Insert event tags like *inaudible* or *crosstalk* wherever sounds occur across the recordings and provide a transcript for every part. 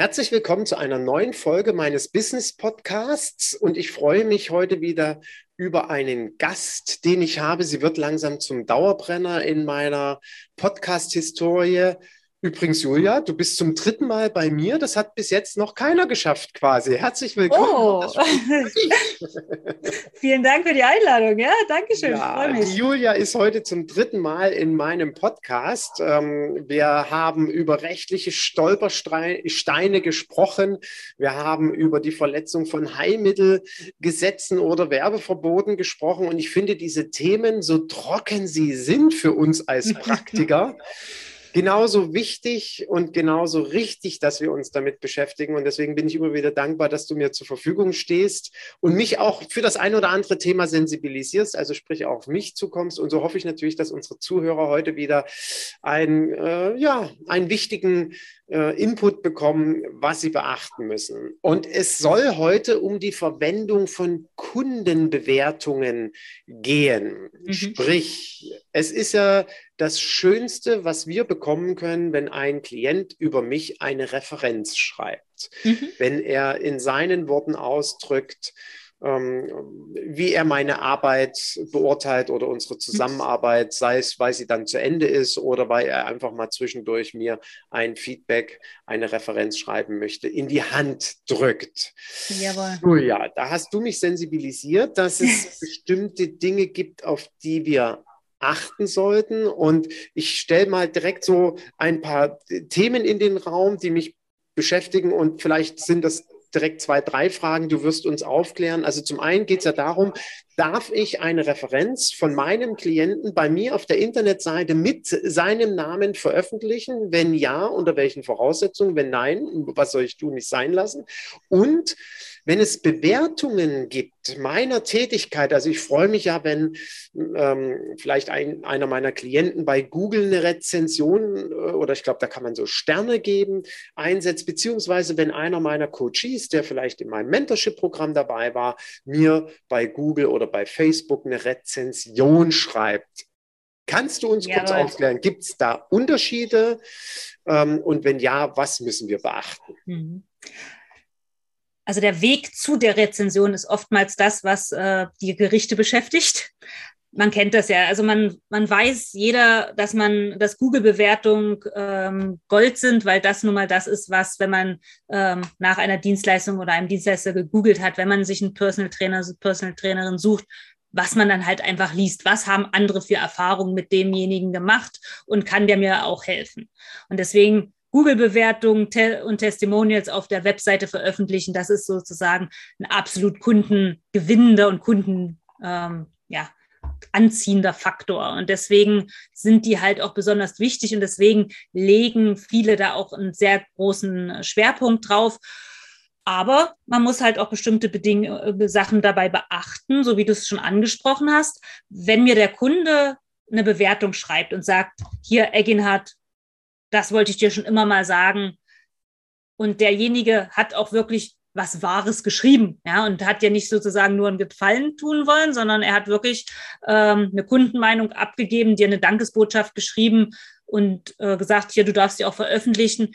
Herzlich willkommen zu einer neuen Folge meines Business Podcasts und ich freue mich heute wieder über einen Gast, den ich habe. Sie wird langsam zum Dauerbrenner in meiner Podcast-Historie. Übrigens, Julia, du bist zum dritten Mal bei mir. Das hat bis jetzt noch keiner geschafft, quasi. Herzlich willkommen. Oh. *laughs* Vielen Dank für die Einladung. Ja, danke schön. Ja, die Julia ist heute zum dritten Mal in meinem Podcast. Ähm, wir haben über rechtliche Stolpersteine gesprochen. Wir haben über die Verletzung von Heilmittelgesetzen oder Werbeverboten gesprochen. Und ich finde diese Themen, so trocken sie sind für uns als *laughs* Praktiker, genauso wichtig und genauso richtig, dass wir uns damit beschäftigen. Und deswegen bin ich immer wieder dankbar, dass du mir zur Verfügung stehst und mich auch für das ein oder andere Thema sensibilisierst, also sprich auch auf mich zukommst. Und so hoffe ich natürlich, dass unsere Zuhörer heute wieder ein, äh, ja, einen wichtigen Input bekommen, was sie beachten müssen. Und es soll heute um die Verwendung von Kundenbewertungen gehen. Mhm. Sprich, es ist ja das Schönste, was wir bekommen können, wenn ein Klient über mich eine Referenz schreibt. Mhm. Wenn er in seinen Worten ausdrückt, wie er meine Arbeit beurteilt oder unsere Zusammenarbeit, sei es, weil sie dann zu Ende ist oder weil er einfach mal zwischendurch mir ein Feedback, eine Referenz schreiben möchte, in die Hand drückt. Jawohl. Ja, da hast du mich sensibilisiert, dass es *laughs* bestimmte Dinge gibt, auf die wir achten sollten. Und ich stelle mal direkt so ein paar Themen in den Raum, die mich beschäftigen und vielleicht sind das direkt zwei, drei Fragen. Du wirst uns aufklären. Also zum einen geht es ja darum, darf ich eine Referenz von meinem Klienten bei mir auf der Internetseite mit seinem Namen veröffentlichen? Wenn ja, unter welchen Voraussetzungen? Wenn nein, was soll ich tun, nicht sein lassen? Und wenn es Bewertungen gibt meiner Tätigkeit, also ich freue mich ja, wenn ähm, vielleicht ein, einer meiner Klienten bei Google eine Rezension äh, oder ich glaube, da kann man so Sterne geben, einsetzt, beziehungsweise wenn einer meiner Coaches, der vielleicht in meinem Mentorship-Programm dabei war, mir bei Google oder bei Facebook eine Rezension schreibt. Kannst du uns Jawohl. kurz aufklären, gibt es da Unterschiede? Ähm, und wenn ja, was müssen wir beachten? Mhm also der Weg zu der Rezension ist oftmals das, was äh, die Gerichte beschäftigt. Man kennt das ja. Also man, man weiß jeder, dass man, dass Google-Bewertungen ähm, Gold sind, weil das nun mal das ist, was, wenn man ähm, nach einer Dienstleistung oder einem Dienstleister gegoogelt hat, wenn man sich einen Personal Trainer, Personal Trainerin sucht, was man dann halt einfach liest. Was haben andere für Erfahrungen mit demjenigen gemacht und kann der mir auch helfen? Und deswegen Google-Bewertungen und Testimonials auf der Webseite veröffentlichen. Das ist sozusagen ein absolut kundengewinnender und kunden, ähm, ja, anziehender Faktor. Und deswegen sind die halt auch besonders wichtig und deswegen legen viele da auch einen sehr großen Schwerpunkt drauf. Aber man muss halt auch bestimmte Beding äh, Sachen dabei beachten, so wie du es schon angesprochen hast. Wenn mir der Kunde eine Bewertung schreibt und sagt, hier, Eginhard, das wollte ich dir schon immer mal sagen. Und derjenige hat auch wirklich was Wahres geschrieben, ja, und hat ja nicht sozusagen nur einen Gefallen tun wollen, sondern er hat wirklich ähm, eine Kundenmeinung abgegeben, dir eine Dankesbotschaft geschrieben und äh, gesagt, hier, du darfst sie auch veröffentlichen.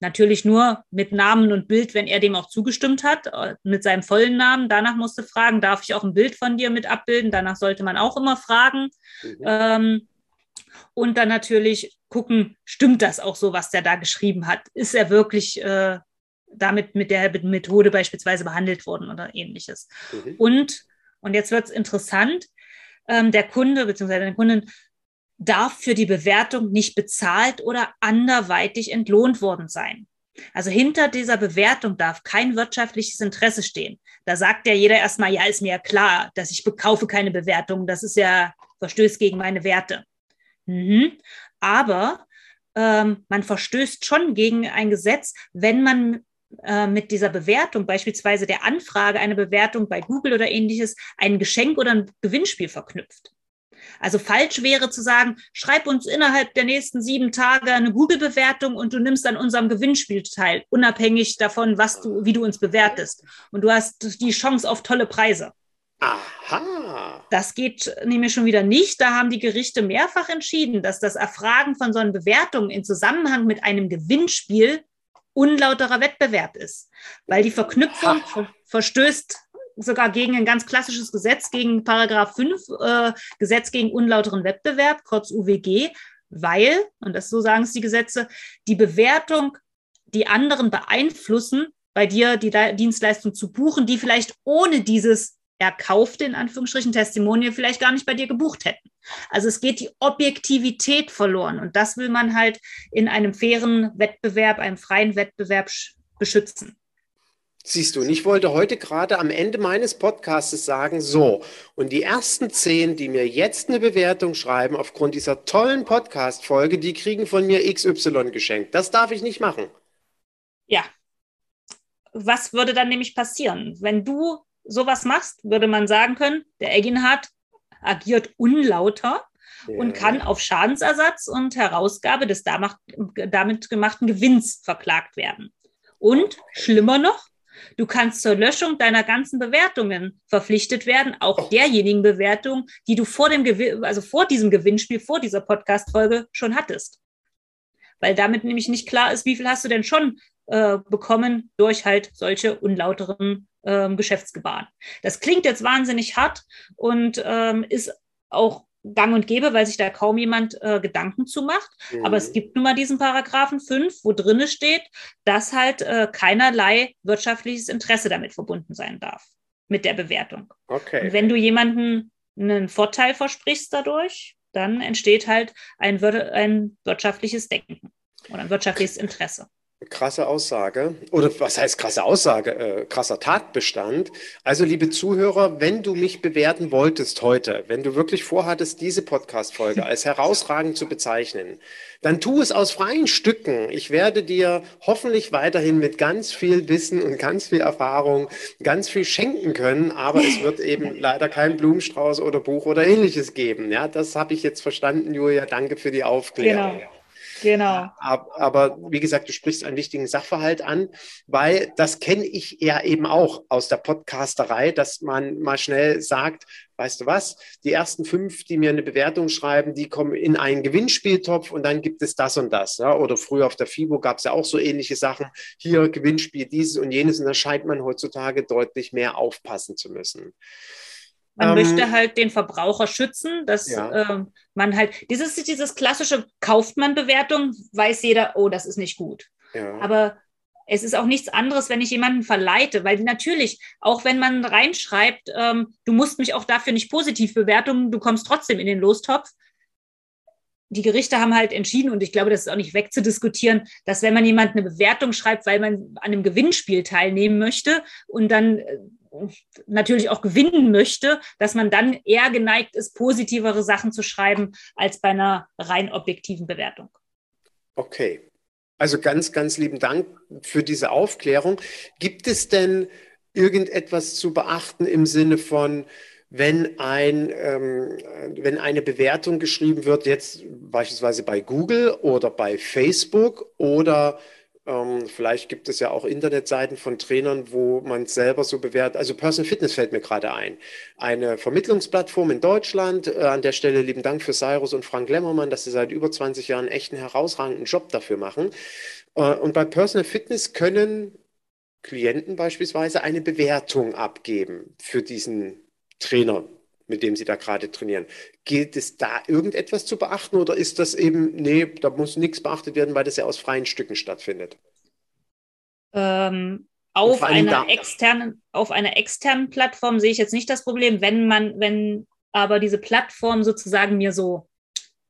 Natürlich nur mit Namen und Bild, wenn er dem auch zugestimmt hat, äh, mit seinem vollen Namen. Danach musste fragen, darf ich auch ein Bild von dir mit abbilden? Danach sollte man auch immer fragen. Mhm. Ähm, und dann natürlich gucken, stimmt das auch so, was der da geschrieben hat? Ist er wirklich äh, damit mit der Methode beispielsweise behandelt worden oder ähnliches? Mhm. Und, und jetzt wird es interessant, ähm, der Kunde bzw. der Kundin darf für die Bewertung nicht bezahlt oder anderweitig entlohnt worden sein. Also hinter dieser Bewertung darf kein wirtschaftliches Interesse stehen. Da sagt ja jeder erstmal, ja, ist mir ja klar, dass ich bekaufe keine Bewertung. Das ist ja verstößt gegen meine Werte. Mhm. Aber ähm, man verstößt schon gegen ein Gesetz, wenn man äh, mit dieser Bewertung, beispielsweise der Anfrage einer Bewertung bei Google oder ähnliches, ein Geschenk oder ein Gewinnspiel verknüpft. Also falsch wäre zu sagen, schreib uns innerhalb der nächsten sieben Tage eine Google-Bewertung und du nimmst an unserem Gewinnspiel teil, unabhängig davon, was du, wie du uns bewertest. Und du hast die Chance auf tolle Preise. Aha. Das geht nämlich schon wieder nicht. Da haben die Gerichte mehrfach entschieden, dass das Erfragen von so einer Bewertung in Zusammenhang mit einem Gewinnspiel unlauterer Wettbewerb ist, weil die Verknüpfung ver verstößt sogar gegen ein ganz klassisches Gesetz, gegen Paragraph 5, äh, Gesetz gegen unlauteren Wettbewerb, kurz UWG, weil, und das so sagen es die Gesetze, die Bewertung die anderen beeinflussen, bei dir die Dienstleistung zu buchen, die vielleicht ohne dieses erkaufte, in Anführungsstrichen, Testimonial vielleicht gar nicht bei dir gebucht hätten. Also es geht die Objektivität verloren und das will man halt in einem fairen Wettbewerb, einem freien Wettbewerb beschützen. Siehst du, und ich wollte heute gerade am Ende meines Podcasts sagen, so, und die ersten zehn, die mir jetzt eine Bewertung schreiben aufgrund dieser tollen Podcast-Folge, die kriegen von mir XY geschenkt. Das darf ich nicht machen. Ja. Was würde dann nämlich passieren? Wenn du sowas machst, würde man sagen können, der Eginhard agiert unlauter ja. und kann auf Schadensersatz und Herausgabe des damit gemachten Gewinns verklagt werden. Und schlimmer noch, du kannst zur Löschung deiner ganzen Bewertungen verpflichtet werden, auch oh. derjenigen Bewertungen, die du vor dem Gewin also vor diesem Gewinnspiel, vor dieser Podcast-Folge schon hattest. Weil damit nämlich nicht klar ist, wie viel hast du denn schon äh, bekommen durch halt solche unlauteren ähm, Geschäftsgebaren. Das klingt jetzt wahnsinnig hart und ähm, ist auch gang und gäbe, weil sich da kaum jemand äh, Gedanken zu macht. Mhm. Aber es gibt nun mal diesen Paragraphen 5, wo drinne steht, dass halt äh, keinerlei wirtschaftliches Interesse damit verbunden sein darf, mit der Bewertung. Okay. Und wenn du jemanden einen Vorteil versprichst dadurch, dann entsteht halt ein, ein wirtschaftliches Denken oder ein wirtschaftliches Interesse. Krasse Aussage. Oder was heißt krasse Aussage? Äh, krasser Tatbestand. Also, liebe Zuhörer, wenn du mich bewerten wolltest heute, wenn du wirklich vorhattest, diese Podcast-Folge *laughs* als herausragend zu bezeichnen, dann tu es aus freien Stücken. Ich werde dir hoffentlich weiterhin mit ganz viel Wissen und ganz viel Erfahrung ganz viel schenken können, aber es wird *laughs* eben leider kein Blumenstrauß oder Buch oder ähnliches geben. Ja, das habe ich jetzt verstanden, Julia. Danke für die Aufklärung. Genau. Genau. Aber, wie gesagt, du sprichst einen wichtigen Sachverhalt an, weil das kenne ich ja eben auch aus der Podcasterei, dass man mal schnell sagt, weißt du was, die ersten fünf, die mir eine Bewertung schreiben, die kommen in einen Gewinnspieltopf und dann gibt es das und das. Ja? Oder früher auf der FIBO gab es ja auch so ähnliche Sachen. Hier Gewinnspiel dieses und jenes und da scheint man heutzutage deutlich mehr aufpassen zu müssen. Man ähm, möchte halt den Verbraucher schützen, dass ja. äh, man halt, dieses, dieses klassische Kauft-man-Bewertung, weiß jeder, oh, das ist nicht gut. Ja. Aber es ist auch nichts anderes, wenn ich jemanden verleite, weil natürlich, auch wenn man reinschreibt, ähm, du musst mich auch dafür nicht positiv bewerten, du kommst trotzdem in den Lostopf. Die Gerichte haben halt entschieden, und ich glaube, das ist auch nicht wegzudiskutieren, dass wenn man jemand eine Bewertung schreibt, weil man an einem Gewinnspiel teilnehmen möchte und dann äh, natürlich auch gewinnen möchte, dass man dann eher geneigt ist, positivere Sachen zu schreiben als bei einer rein objektiven Bewertung. Okay. Also ganz, ganz lieben Dank für diese Aufklärung. Gibt es denn irgendetwas zu beachten im Sinne von, wenn, ein, ähm, wenn eine Bewertung geschrieben wird, jetzt beispielsweise bei Google oder bei Facebook oder ähm, vielleicht gibt es ja auch Internetseiten von Trainern, wo man es selber so bewertet. Also Personal Fitness fällt mir gerade ein. Eine Vermittlungsplattform in Deutschland. Äh, an der Stelle lieben Dank für Cyrus und Frank Lemmermann, dass sie seit über 20 Jahren echt einen herausragenden Job dafür machen. Äh, und bei Personal Fitness können Klienten beispielsweise eine Bewertung abgeben für diesen Trainer, mit dem Sie da gerade trainieren. Gilt es da irgendetwas zu beachten oder ist das eben, nee, da muss nichts beachtet werden, weil das ja aus freien Stücken stattfindet? Ähm, auf einer externen, auf einer externen Plattform sehe ich jetzt nicht das Problem, wenn man, wenn aber diese Plattform sozusagen mir so,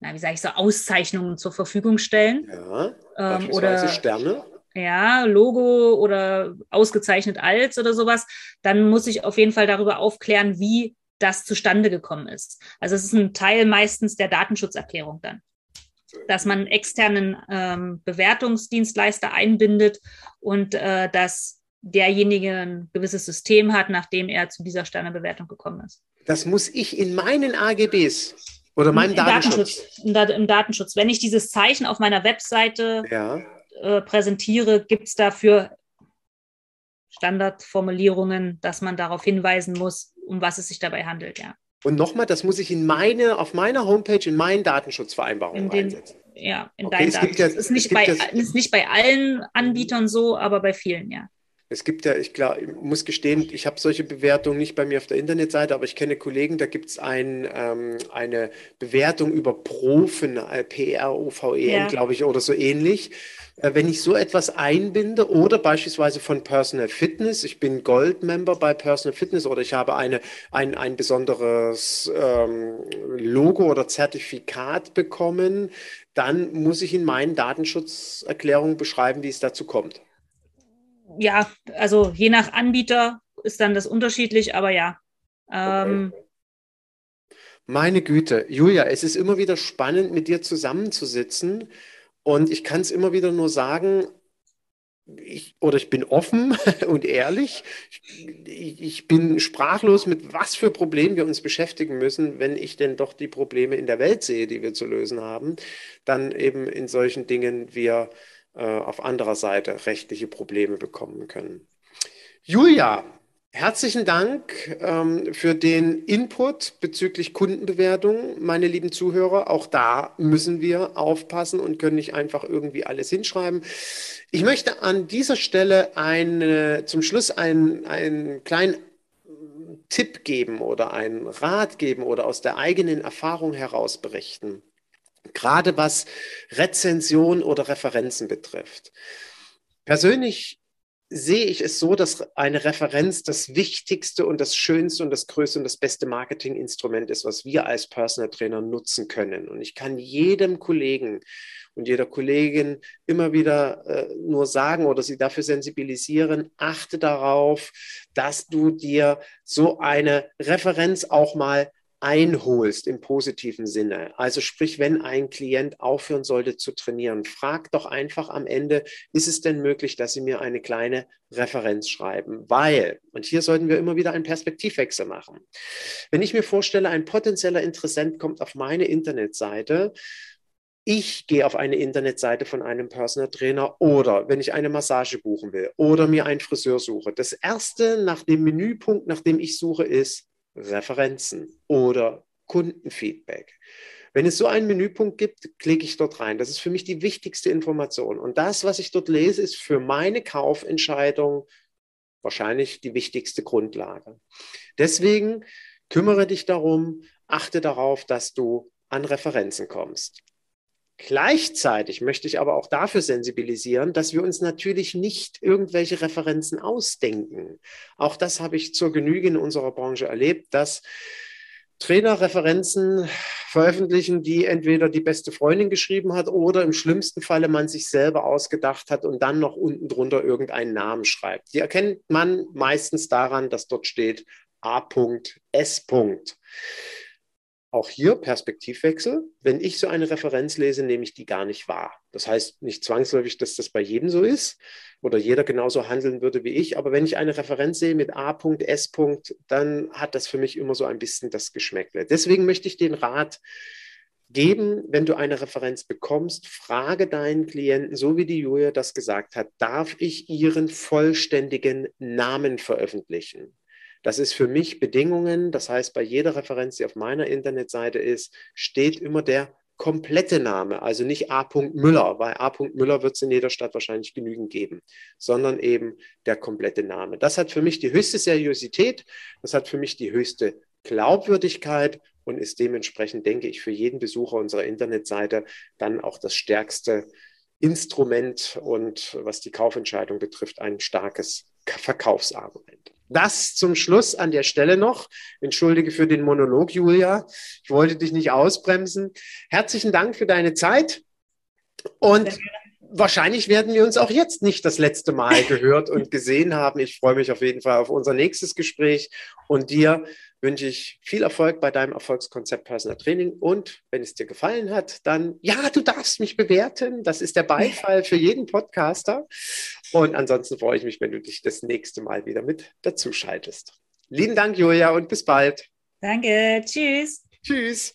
na, wie sage ich so, Auszeichnungen zur Verfügung stellen. Ja, ähm, oder Sterne. ja, Logo oder ausgezeichnet als oder sowas, dann muss ich auf jeden Fall darüber aufklären, wie das zustande gekommen ist. Also es ist ein Teil meistens der Datenschutzerklärung dann, dass man externen ähm, Bewertungsdienstleister einbindet und äh, dass derjenige ein gewisses System hat, nachdem er zu dieser Sternebewertung gekommen ist. Das muss ich in meinen AGBs oder meinem Datenschutz. Datenschutz. Im Datenschutz. Wenn ich dieses Zeichen auf meiner Webseite ja. äh, präsentiere, gibt es dafür Standardformulierungen, dass man darauf hinweisen muss, um was es sich dabei handelt, ja. Und nochmal, das muss ich in meine, auf meiner Homepage in meinen Datenschutzvereinbarungen in einsetzen. Ja, in okay, deinen Datenschutz. Ja, ist, nicht bei, ist nicht bei allen Anbietern so, aber bei vielen, ja. Es gibt ja, ich, klar, ich muss gestehen, ich habe solche Bewertungen nicht bei mir auf der Internetseite, aber ich kenne Kollegen, da gibt es ein, ähm, eine Bewertung über Profen, äh, P-R-O-V-E-N, ja. glaube ich, oder so ähnlich. Äh, wenn ich so etwas einbinde oder beispielsweise von Personal Fitness, ich bin Gold-Member bei Personal Fitness oder ich habe eine, ein, ein besonderes ähm, Logo oder Zertifikat bekommen, dann muss ich in meinen Datenschutzerklärungen beschreiben, wie es dazu kommt ja, also je nach Anbieter ist dann das unterschiedlich, aber ja. Ähm, okay. Meine Güte, Julia, es ist immer wieder spannend, mit dir zusammenzusitzen. Und ich kann es immer wieder nur sagen, ich, oder ich bin offen *laughs* und ehrlich. Ich, ich, bin sprachlos, mit was für Problemen wir uns beschäftigen müssen, wenn ich denn doch die Probleme in der Welt sehe, die wir zu lösen haben. Dann eben in solchen Dingen wir äh, auf anderer Seite rechtliche Probleme bekommen können. Julia, herzlichen Dank ähm, für den Input bezüglich Kundenbewertung, meine lieben Zuhörer. Auch da müssen wir aufpassen und können nicht einfach irgendwie alles hinschreiben. Ich möchte an dieser Stelle eine, zum Schluss einen, einen kleinen Tipp geben oder einen Rat geben oder aus der eigenen Erfahrung heraus berichten gerade was Rezension oder Referenzen betrifft. Persönlich sehe ich es so, dass eine Referenz das wichtigste und das schönste und das größte und das beste Marketinginstrument ist, was wir als Personal Trainer nutzen können. Und ich kann jedem Kollegen und jeder Kollegin immer wieder äh, nur sagen oder sie dafür sensibilisieren, achte darauf, dass du dir so eine Referenz auch mal einholst im positiven Sinne. Also sprich, wenn ein Klient aufhören sollte zu trainieren, frag doch einfach am Ende, ist es denn möglich, dass Sie mir eine kleine Referenz schreiben? Weil, und hier sollten wir immer wieder einen Perspektivwechsel machen. Wenn ich mir vorstelle, ein potenzieller Interessent kommt auf meine Internetseite, ich gehe auf eine Internetseite von einem Personal Trainer oder wenn ich eine Massage buchen will oder mir einen Friseur suche. Das erste nach dem Menüpunkt, nach dem ich suche, ist Referenzen oder Kundenfeedback. Wenn es so einen Menüpunkt gibt, klicke ich dort rein. Das ist für mich die wichtigste Information. Und das, was ich dort lese, ist für meine Kaufentscheidung wahrscheinlich die wichtigste Grundlage. Deswegen kümmere dich darum, achte darauf, dass du an Referenzen kommst. Gleichzeitig möchte ich aber auch dafür sensibilisieren, dass wir uns natürlich nicht irgendwelche Referenzen ausdenken. Auch das habe ich zur Genüge in unserer Branche erlebt, dass Trainer Referenzen veröffentlichen, die entweder die beste Freundin geschrieben hat oder im schlimmsten Falle man sich selber ausgedacht hat und dann noch unten drunter irgendeinen Namen schreibt. Die erkennt man meistens daran, dass dort steht A.S. Auch hier Perspektivwechsel. Wenn ich so eine Referenz lese, nehme ich die gar nicht wahr. Das heißt nicht zwangsläufig, dass das bei jedem so ist oder jeder genauso handeln würde wie ich. Aber wenn ich eine Referenz sehe mit A. S. dann hat das für mich immer so ein bisschen das Geschmäckle. Deswegen möchte ich den Rat geben, wenn du eine Referenz bekommst, frage deinen Klienten, so wie die Julia das gesagt hat, darf ich ihren vollständigen Namen veröffentlichen? Das ist für mich Bedingungen. Das heißt, bei jeder Referenz, die auf meiner Internetseite ist, steht immer der komplette Name, also nicht A. Müller, weil A. Müller wird es in jeder Stadt wahrscheinlich genügend geben, sondern eben der komplette Name. Das hat für mich die höchste Seriosität, das hat für mich die höchste Glaubwürdigkeit und ist dementsprechend, denke ich, für jeden Besucher unserer Internetseite dann auch das stärkste Instrument und was die Kaufentscheidung betrifft, ein starkes Verkaufsargument. Das zum Schluss an der Stelle noch. Entschuldige für den Monolog, Julia. Ich wollte dich nicht ausbremsen. Herzlichen Dank für deine Zeit. Und wahrscheinlich werden wir uns auch jetzt nicht das letzte Mal gehört und *laughs* gesehen haben. Ich freue mich auf jeden Fall auf unser nächstes Gespräch und dir wünsche ich viel Erfolg bei deinem Erfolgskonzept Personal Training und wenn es dir gefallen hat, dann ja, du darfst mich bewerten. Das ist der Beifall für jeden Podcaster. Und ansonsten freue ich mich, wenn du dich das nächste Mal wieder mit dazu schaltest. Lieben Dank, Julia, und bis bald. Danke. Tschüss. Tschüss.